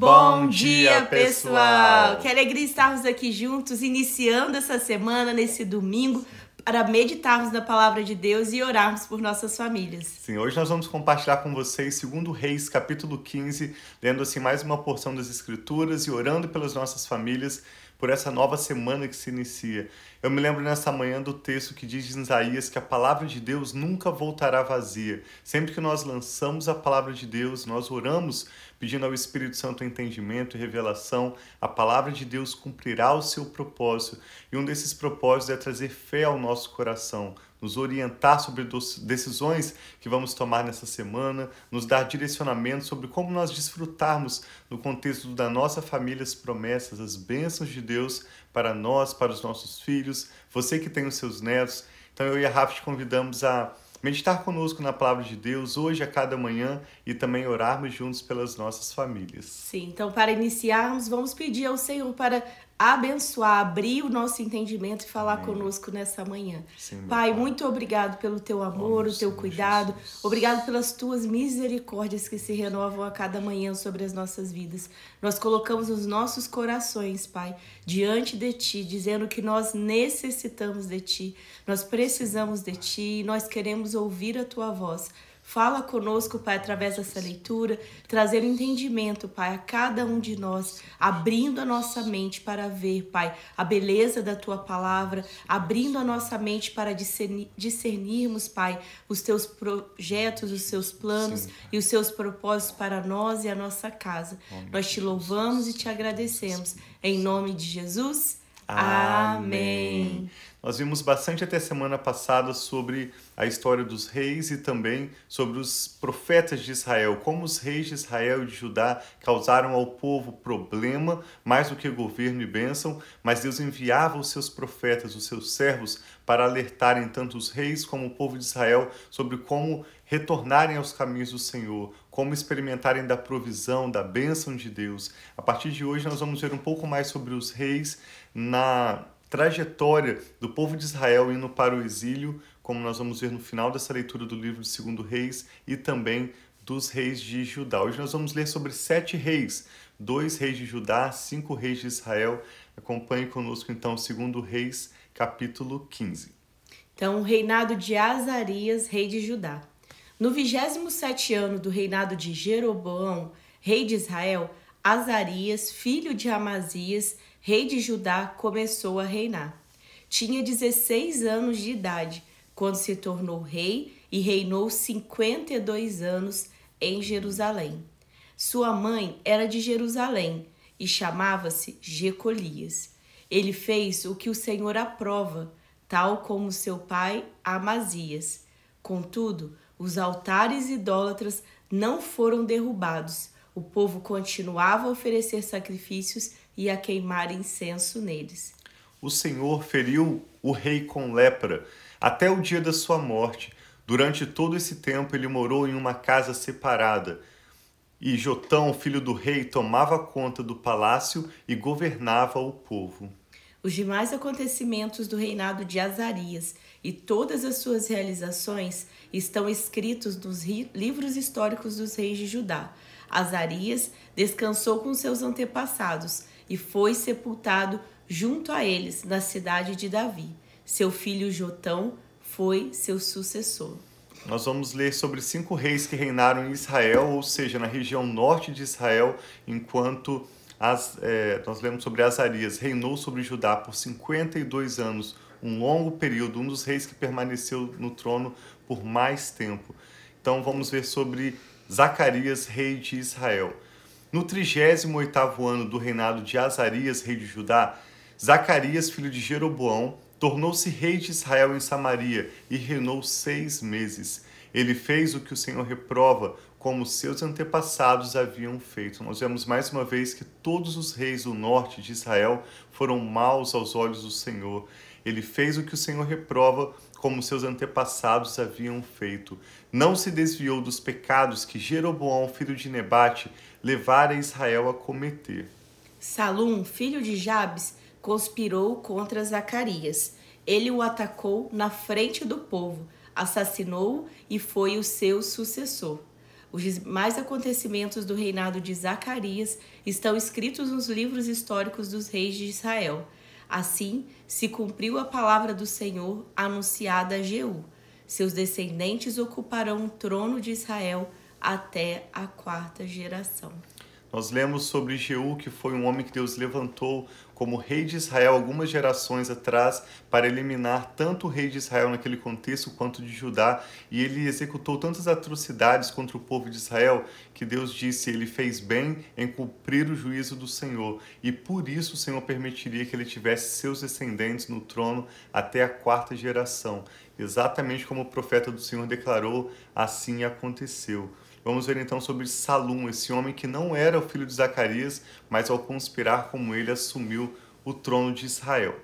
Bom dia, pessoal! Que alegria estarmos aqui juntos, iniciando essa semana, nesse domingo, para meditarmos na palavra de Deus e orarmos por nossas famílias. Sim, hoje nós vamos compartilhar com vocês segundo Reis, capítulo 15, lendo assim mais uma porção das escrituras e orando pelas nossas famílias por essa nova semana que se inicia. Eu me lembro nessa manhã do texto que diz em Isaías que a palavra de Deus nunca voltará vazia. Sempre que nós lançamos a palavra de Deus, nós oramos pedindo ao Espírito Santo entendimento e revelação, a palavra de Deus cumprirá o seu propósito. E um desses propósitos é trazer fé ao nosso coração, nos orientar sobre decisões que vamos tomar nessa semana, nos dar direcionamento sobre como nós desfrutarmos no contexto da nossa família as promessas, as bênçãos de Deus para nós, para os nossos filhos, você que tem os seus netos. Então eu e a Rafa te convidamos a meditar conosco na palavra de Deus hoje a cada manhã e também orarmos juntos pelas nossas famílias. Sim, então para iniciarmos, vamos pedir ao Senhor para abençoar, abrir o nosso entendimento e falar Amém. conosco nessa manhã. Sim, pai, muito obrigado pelo teu amor, o teu cuidado. Jesus. Obrigado pelas tuas misericórdias que se renovam a cada manhã sobre as nossas vidas. Nós colocamos os nossos corações, Pai, diante de ti, dizendo que nós necessitamos de ti. Nós precisamos de ti e nós queremos ouvir a tua voz. Fala conosco, Pai, através dessa leitura, trazer entendimento, Pai, a cada um de nós, abrindo a nossa mente para ver, Pai, a beleza da tua palavra, abrindo a nossa mente para discernir, discernirmos, Pai, os teus projetos, os seus planos Sim. e os seus propósitos para nós e a nossa casa. Amém. Nós te louvamos e te agradecemos. Em nome de Jesus. Amém. Nós vimos bastante até semana passada sobre a história dos reis e também sobre os profetas de Israel, como os reis de Israel e de Judá causaram ao povo problema mais do que governo e bênção, mas Deus enviava os seus profetas, os seus servos, para alertarem tanto os reis como o povo de Israel sobre como retornarem aos caminhos do Senhor, como experimentarem da provisão, da bênção de Deus. A partir de hoje nós vamos ver um pouco mais sobre os reis na trajetória do povo de Israel indo para o exílio, como nós vamos ver no final dessa leitura do livro de Segundo Reis e também dos reis de Judá. Hoje nós vamos ler sobre sete reis, dois reis de Judá, cinco reis de Israel. Acompanhe conosco então Segundo Reis, capítulo 15. Então, o reinado de Azarias, rei de Judá. No 27 ano do reinado de Jeroboão, rei de Israel, Azarias, filho de Amazias, rei de Judá, começou a reinar. Tinha 16 anos de idade quando se tornou rei e reinou 52 anos em Jerusalém. Sua mãe era de Jerusalém e chamava-se Jecolias. Ele fez o que o Senhor aprova, tal como seu pai Amazias. Contudo, os altares idólatras não foram derrubados. O povo continuava a oferecer sacrifícios e a queimar incenso neles. O Senhor feriu o rei com lepra até o dia da sua morte. Durante todo esse tempo ele morou em uma casa separada. E Jotão, filho do rei, tomava conta do palácio e governava o povo. Os demais acontecimentos do reinado de Azarias e todas as suas realizações estão escritos nos livros históricos dos reis de Judá. Azarias descansou com seus antepassados e foi sepultado junto a eles na cidade de Davi. Seu filho Jotão foi seu sucessor. Nós vamos ler sobre cinco reis que reinaram em Israel, ou seja, na região norte de Israel, enquanto as, é, nós lemos sobre Azarias, reinou sobre Judá por 52 anos, um longo período, um dos reis que permaneceu no trono por mais tempo. Então vamos ver sobre Zacarias, rei de Israel. No 38º ano do reinado de Azarias, rei de Judá, Zacarias, filho de Jeroboão, tornou-se rei de Israel em Samaria e reinou seis meses. Ele fez o que o Senhor reprova, como seus antepassados haviam feito. Nós vemos mais uma vez que todos os reis do norte de Israel foram maus aos olhos do Senhor. Ele fez o que o Senhor reprova, como seus antepassados haviam feito. Não se desviou dos pecados que Jeroboão, filho de Nebate, levara Israel a cometer. Salum, filho de Jabes, conspirou contra Zacarias. Ele o atacou na frente do povo, assassinou-o e foi o seu sucessor. Os demais acontecimentos do reinado de Zacarias estão escritos nos livros históricos dos reis de Israel. Assim se cumpriu a palavra do Senhor anunciada a Jeú. Seus descendentes ocuparão o trono de Israel até a quarta geração. Nós lemos sobre Jeú, que foi um homem que Deus levantou como rei de Israel algumas gerações atrás para eliminar tanto o rei de Israel naquele contexto quanto de Judá, e ele executou tantas atrocidades contra o povo de Israel que Deus disse ele fez bem em cumprir o juízo do Senhor, e por isso o Senhor permitiria que ele tivesse seus descendentes no trono até a quarta geração. Exatamente como o profeta do Senhor declarou, assim aconteceu. Vamos ver então sobre Salum, esse homem que não era o filho de Zacarias, mas ao conspirar como ele assumiu o trono de Israel.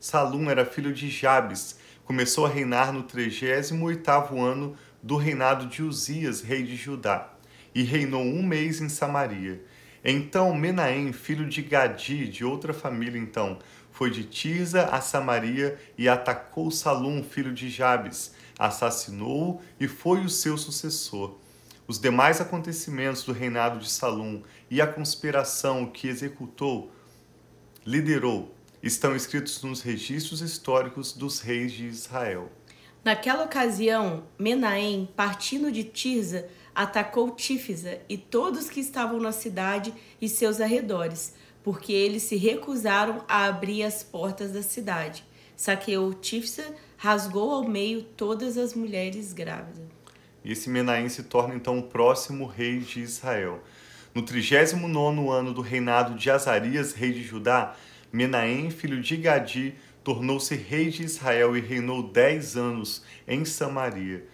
Salum era filho de Jabes, começou a reinar no 38º ano do reinado de Uzias, rei de Judá, e reinou um mês em Samaria. Então Menahem, filho de Gadi, de outra família então, foi de Tirza a Samaria e atacou Salum, filho de Jabes, assassinou-o e foi o seu sucessor. Os demais acontecimentos do reinado de Salum e a conspiração que executou, liderou, estão escritos nos registros históricos dos reis de Israel. Naquela ocasião, Menahem, partindo de Tirza, atacou Tífisa e todos que estavam na cidade e seus arredores, porque eles se recusaram a abrir as portas da cidade. Saqueou Tífisa, rasgou ao meio todas as mulheres grávidas. E esse Menahem se torna então o próximo rei de Israel. No 39 ano do reinado de Azarias, rei de Judá, Menahem, filho de Gadi, tornou-se rei de Israel e reinou dez anos em Samaria.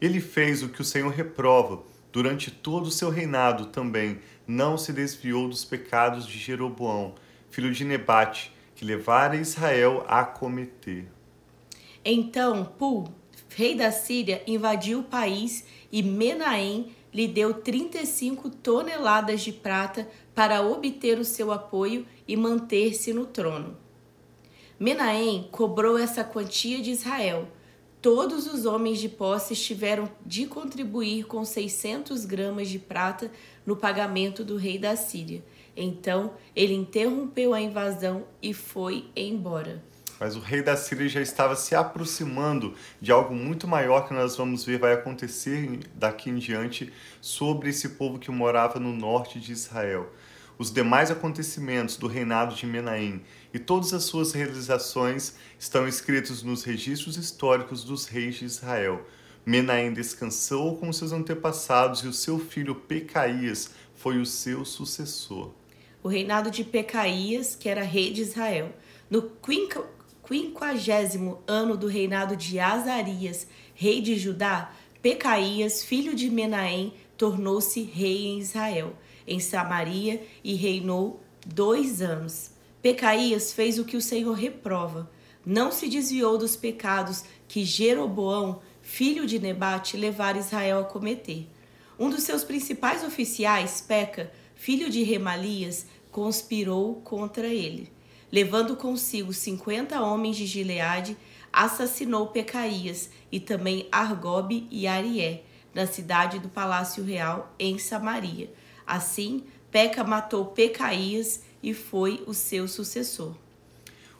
Ele fez o que o Senhor reprova. Durante todo o seu reinado também não se desviou dos pecados de Jeroboão, filho de Nebate, que levara Israel a cometer. Então Pul, rei da Síria, invadiu o país e Menahem lhe deu 35 toneladas de prata para obter o seu apoio e manter-se no trono. Menahem cobrou essa quantia de Israel. Todos os homens de posse tiveram de contribuir com 600 gramas de prata no pagamento do rei da Síria. Então ele interrompeu a invasão e foi embora mas o rei da Síria já estava se aproximando de algo muito maior que nós vamos ver vai acontecer daqui em diante sobre esse povo que morava no norte de Israel. Os demais acontecimentos do reinado de Menahem e todas as suas realizações estão escritos nos registros históricos dos reis de Israel. Menahem descansou com seus antepassados e o seu filho Pecaías foi o seu sucessor. O reinado de Pecaías, que era rei de Israel. No quinquagésimo ano do reinado de Azarias, rei de Judá, Pecaías, filho de Menahem, tornou-se rei em Israel, em Samaria, e reinou dois anos. Pecaías fez o que o Senhor reprova. Não se desviou dos pecados que Jeroboão, filho de Nebate, levara Israel a cometer. Um dos seus principais oficiais, Peca, filho de Remalias, conspirou contra ele levando consigo cinquenta homens de Gileade, assassinou Pecaías e também Argobe e Arié, na cidade do Palácio Real, em Samaria. Assim, Peca matou Pecaías e foi o seu sucessor.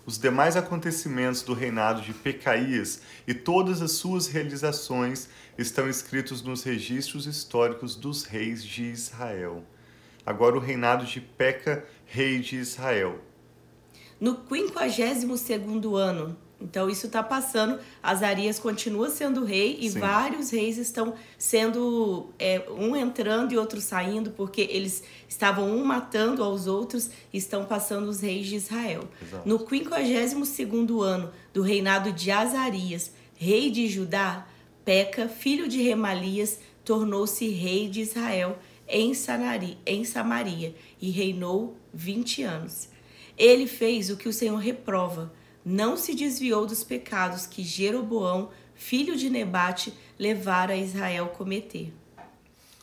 Os demais acontecimentos do reinado de Pecaías e todas as suas realizações estão escritos nos registros históricos dos reis de Israel. Agora o reinado de Peca, rei de Israel no 52 ano. Então isso está passando, Azarias continua sendo rei e Sim. vários reis estão sendo é, um entrando e outro saindo porque eles estavam um matando aos outros e estão passando os reis de Israel. Exato. No 52 ano do reinado de Azarias, rei de Judá, Peca, filho de Remalias, tornou-se rei de Israel em, Sanari, em Samaria e reinou 20 anos. Ele fez o que o Senhor reprova, não se desviou dos pecados que Jeroboão, filho de Nebate, levara Israel cometer.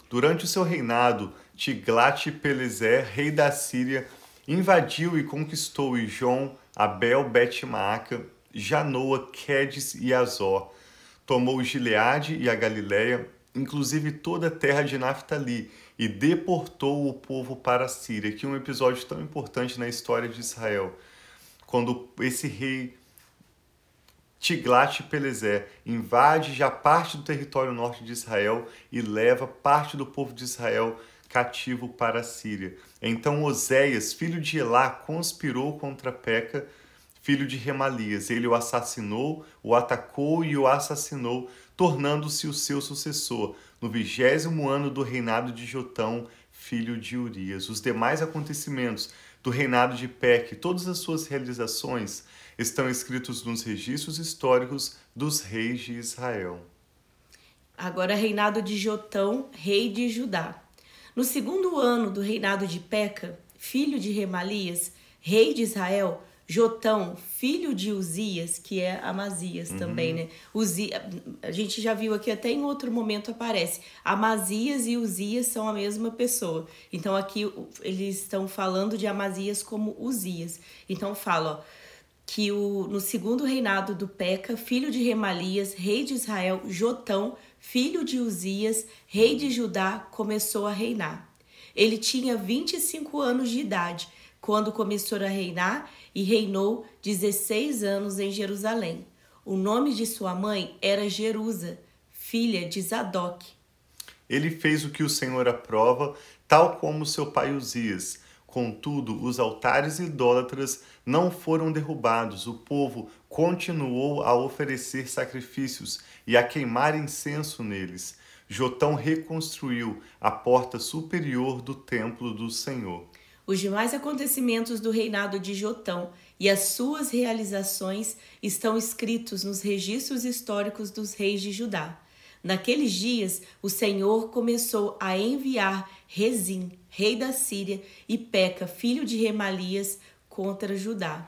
Durante o seu reinado, Tiglat-Pileser, rei da Síria, invadiu e conquistou Ijon, Abel, Bet-Maaca, Janoa, Quedes e Azor. Tomou Gileade e a Galiléia, inclusive toda a terra de Naftali, e deportou o povo para a Síria, que é um episódio tão importante na história de Israel, quando esse rei Tiglat-Pileser invade já parte do território norte de Israel e leva parte do povo de Israel cativo para a Síria. Então Oséias, filho de Elá, conspirou contra Peca, filho de Remalias. Ele o assassinou, o atacou e o assassinou, tornando-se o seu sucessor, no vigésimo ano do reinado de Jotão, filho de Urias. Os demais acontecimentos do reinado de Peque, todas as suas realizações, estão escritos nos registros históricos dos reis de Israel. Agora, reinado de Jotão, rei de Judá. No segundo ano do reinado de Peca, filho de Remalias, rei de Israel, Jotão, filho de Uzias, que é Amazias uhum. também, né? Uzi, a gente já viu aqui, até em outro momento aparece. Amazias e Uzias são a mesma pessoa. Então aqui eles estão falando de Amazias como Uzias. Então fala, ó, que o, no segundo reinado do Peca, filho de Remalias, rei de Israel, Jotão, filho de Uzias, rei de Judá, começou a reinar. Ele tinha 25 anos de idade quando começou a reinar e reinou 16 anos em Jerusalém. O nome de sua mãe era Jerusa, filha de Zadok. Ele fez o que o Senhor aprova, tal como seu pai Uzias. Contudo, os altares idólatras não foram derrubados, o povo continuou a oferecer sacrifícios e a queimar incenso neles. Jotão reconstruiu a porta superior do templo do Senhor. Os demais acontecimentos do reinado de Jotão e as suas realizações estão escritos nos registros históricos dos reis de Judá. Naqueles dias, o Senhor começou a enviar Rezim, rei da Síria, e Peca, filho de Remalias, contra Judá.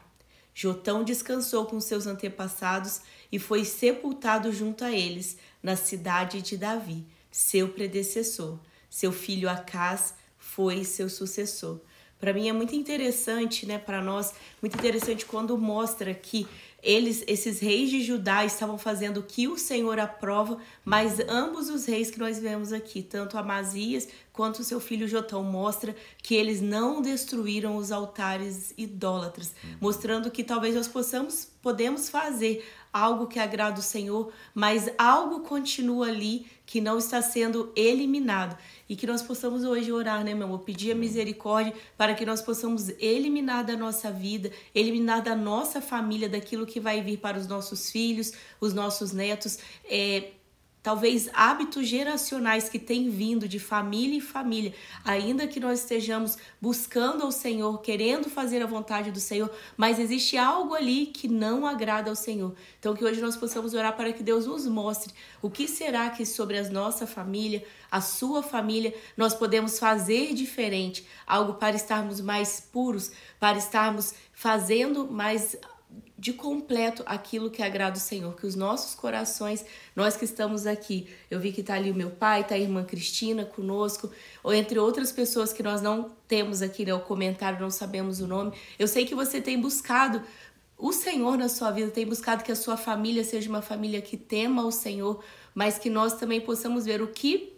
Jotão descansou com seus antepassados e foi sepultado junto a eles, na cidade de Davi, seu predecessor. Seu filho Acás foi seu sucessor. Para mim é muito interessante, né, para nós, muito interessante quando mostra que eles, esses reis de Judá, estavam fazendo o que o Senhor aprova, mas ambos os reis que nós vemos aqui, tanto Amazias quanto o seu filho Jotão, mostra que eles não destruíram os altares idólatras, mostrando que talvez nós possamos, podemos fazer algo que agrada o Senhor, mas algo continua ali que não está sendo eliminado. E que nós possamos hoje orar, né, meu amor? Pedir a misericórdia para que nós possamos eliminar da nossa vida, eliminar da nossa família, daquilo que vai vir para os nossos filhos, os nossos netos. É, talvez hábitos geracionais que têm vindo de família em família, ainda que nós estejamos buscando ao Senhor, querendo fazer a vontade do Senhor, mas existe algo ali que não agrada ao Senhor. Então que hoje nós possamos orar para que Deus nos mostre o que será que sobre a nossa família, a sua família, nós podemos fazer diferente, algo para estarmos mais puros, para estarmos fazendo mais de completo aquilo que agrada o Senhor, que os nossos corações, nós que estamos aqui, eu vi que está ali o meu pai, está a irmã Cristina conosco, ou entre outras pessoas que nós não temos aqui né, o comentário, não sabemos o nome. Eu sei que você tem buscado o Senhor na sua vida, tem buscado que a sua família seja uma família que tema o Senhor, mas que nós também possamos ver o que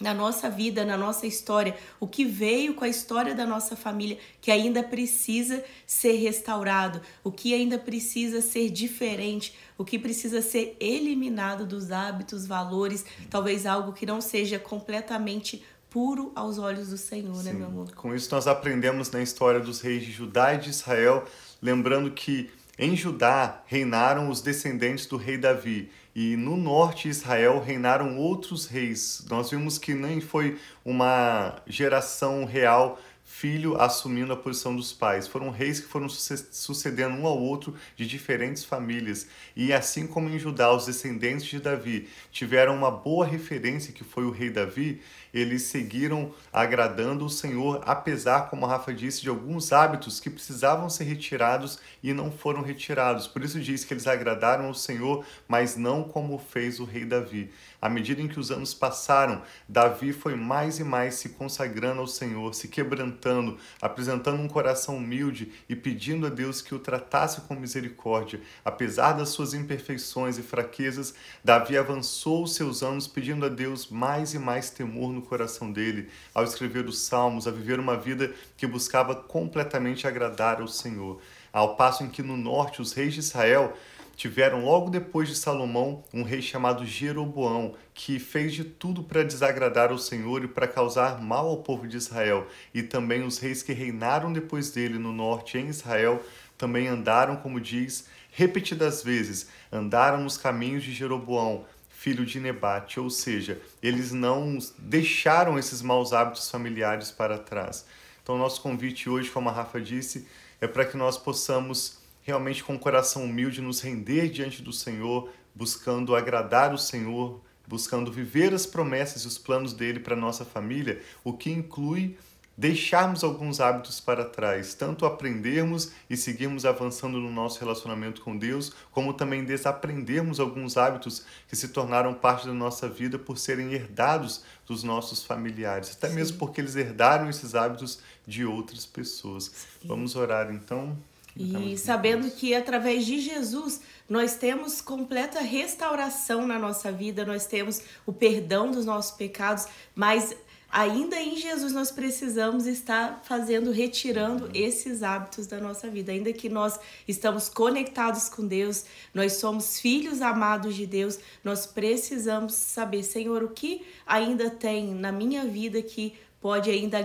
na nossa vida, na nossa história, o que veio com a história da nossa família que ainda precisa ser restaurado, o que ainda precisa ser diferente, o que precisa ser eliminado dos hábitos, valores, talvez algo que não seja completamente puro aos olhos do Senhor, Sim. né, meu amor? Com isso nós aprendemos na história dos reis de Judá e de Israel, lembrando que em Judá reinaram os descendentes do rei Davi e no norte de Israel reinaram outros reis. Nós vimos que nem foi uma geração real filho assumindo a posição dos pais. Foram reis que foram sucedendo um ao outro de diferentes famílias. E assim como em Judá, os descendentes de Davi tiveram uma boa referência, que foi o rei Davi, eles seguiram agradando o Senhor, apesar, como a Rafa disse, de alguns hábitos que precisavam ser retirados e não foram retirados. Por isso diz que eles agradaram o Senhor, mas não como fez o rei Davi. À medida em que os anos passaram, Davi foi mais e mais se consagrando ao Senhor, se quebrantando, apresentando um coração humilde e pedindo a Deus que o tratasse com misericórdia. Apesar das suas imperfeições e fraquezas, Davi avançou os seus anos pedindo a Deus mais e mais temor no coração dele, ao escrever os Salmos, a viver uma vida que buscava completamente agradar ao Senhor. Ao passo em que no norte os reis de Israel tiveram logo depois de Salomão um rei chamado Jeroboão, que fez de tudo para desagradar ao Senhor e para causar mal ao povo de Israel. E também os reis que reinaram depois dele no norte em Israel também andaram, como diz, repetidas vezes, andaram nos caminhos de Jeroboão, filho de Nebate, ou seja, eles não deixaram esses maus hábitos familiares para trás. Então, nosso convite hoje, como a Rafa disse, é para que nós possamos realmente com o coração humilde nos render diante do Senhor, buscando agradar o Senhor, buscando viver as promessas e os planos dele para nossa família, o que inclui deixarmos alguns hábitos para trás, tanto aprendermos e seguirmos avançando no nosso relacionamento com Deus, como também desaprendermos alguns hábitos que se tornaram parte da nossa vida por serem herdados dos nossos familiares, até Sim. mesmo porque eles herdaram esses hábitos de outras pessoas. Sim. Vamos orar então. E sabendo que através de Jesus nós temos completa restauração na nossa vida, nós temos o perdão dos nossos pecados, mas ainda em Jesus nós precisamos estar fazendo, retirando uhum. esses hábitos da nossa vida. Ainda que nós estamos conectados com Deus, nós somos filhos amados de Deus, nós precisamos saber, Senhor, o que ainda tem na minha vida que pode ainda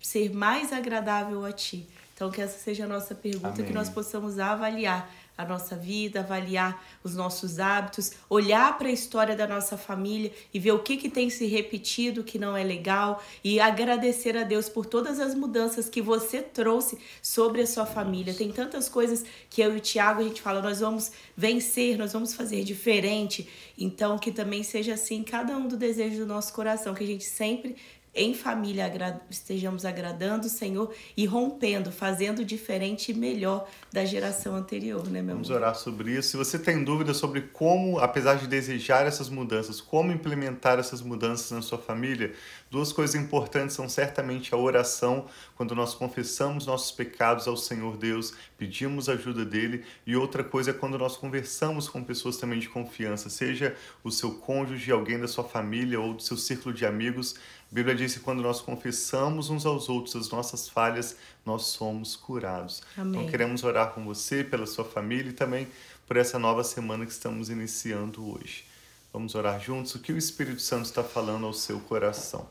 ser mais agradável a Ti. Então, que essa seja a nossa pergunta, Amém. que nós possamos avaliar a nossa vida, avaliar os nossos hábitos, olhar para a história da nossa família e ver o que, que tem se repetido que não é legal e agradecer a Deus por todas as mudanças que você trouxe sobre a sua família. Tem tantas coisas que eu e o Tiago a gente fala, nós vamos vencer, nós vamos fazer diferente. Então, que também seja assim cada um do desejo do nosso coração, que a gente sempre em família estejamos agradando o Senhor e rompendo, fazendo diferente e melhor da geração anterior, né, meu Vamos amor? orar sobre isso. Se você tem dúvida sobre como, apesar de desejar essas mudanças, como implementar essas mudanças na sua família, duas coisas importantes são certamente a oração, quando nós confessamos nossos pecados ao Senhor Deus, pedimos ajuda dele, e outra coisa é quando nós conversamos com pessoas também de confiança, seja o seu cônjuge, alguém da sua família ou do seu círculo de amigos, a Bíblia diz que quando nós confessamos uns aos outros as nossas falhas, nós somos curados. Então, Amém. Então queremos orar com você, pela sua família e também por essa nova semana que estamos iniciando hoje. Vamos orar juntos? O que o Espírito Santo está falando ao seu coração?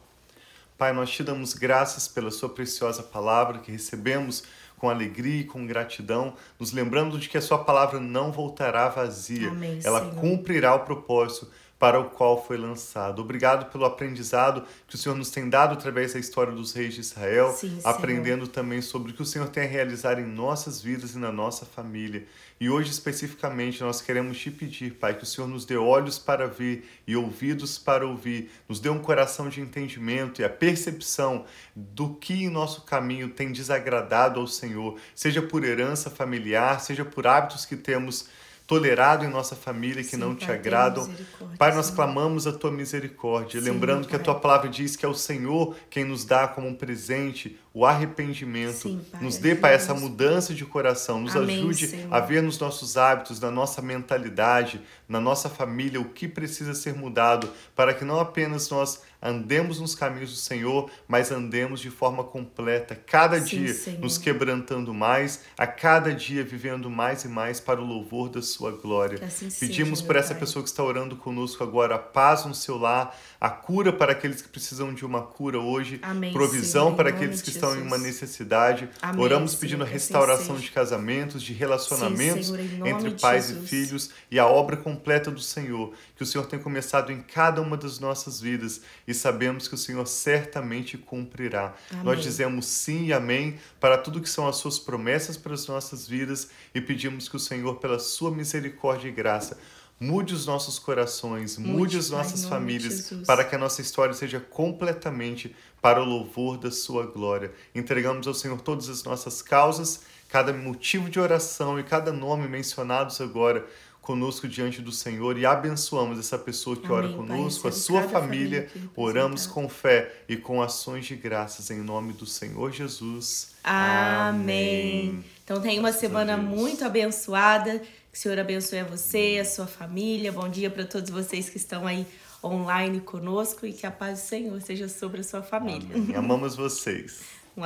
Pai, nós te damos graças pela sua preciosa palavra que recebemos com alegria e com gratidão, nos lembrando de que a sua palavra não voltará vazia. Amém, Ela Senhor. cumprirá o propósito para o qual foi lançado. Obrigado pelo aprendizado que o Senhor nos tem dado através da história dos reis de Israel, Sim, aprendendo também sobre o que o Senhor tem a realizar em nossas vidas e na nossa família. E hoje, especificamente, nós queremos te pedir, Pai, que o Senhor nos dê olhos para ver e ouvidos para ouvir, nos dê um coração de entendimento e a percepção do que em nosso caminho tem desagradado ao Senhor, seja por herança familiar, seja por hábitos que temos tolerado em nossa família que Sim, não te pai, agradam. Pai, nós clamamos a tua misericórdia, Sim, lembrando que a tua palavra diz que é o Senhor quem nos dá como um presente o arrependimento. Sim, pai, nos dê, Pai, essa mudança de coração. Nos Amém, ajude Senhor. a ver nos nossos hábitos, na nossa mentalidade, na nossa família, o que precisa ser mudado, para que não apenas nós andemos nos caminhos do Senhor, mas andemos de forma completa, cada Sim, dia Senhor. nos quebrantando mais, a cada dia vivendo mais e mais para o louvor da Sua glória. Assim Pedimos seja, por essa pai. pessoa que está orando conosco agora, a paz no seu lar, a cura para aqueles que precisam de uma cura hoje, Amém, provisão Senhor, para aqueles que estão em uma necessidade. Amém, Oramos pedindo a restauração assim de casamentos, de relacionamentos Sim, Senhor, entre pais e filhos e a obra completa do Senhor, que o Senhor tem começado em cada uma das nossas vidas e sabemos que o Senhor certamente cumprirá. Amém. Nós dizemos sim e amém para tudo que são as suas promessas para as nossas vidas e pedimos que o Senhor, pela sua misericórdia e graça, Mude os nossos corações, mude, mude as nossas famílias, para que a nossa história seja completamente para o louvor da Sua glória. Entregamos ao Senhor todas as nossas causas, cada motivo de oração e cada nome mencionados agora conosco diante do Senhor e abençoamos essa pessoa que Amém, ora conosco, pai, a sua família. família Oramos com fé e com ações de graças em nome do Senhor Jesus. Amém. Amém. Então tenha uma semana muito abençoada. Que o Senhor abençoe a você, a sua família. Bom dia para todos vocês que estão aí online conosco e que a paz do Senhor seja sobre a sua família. Amém. Amamos vocês.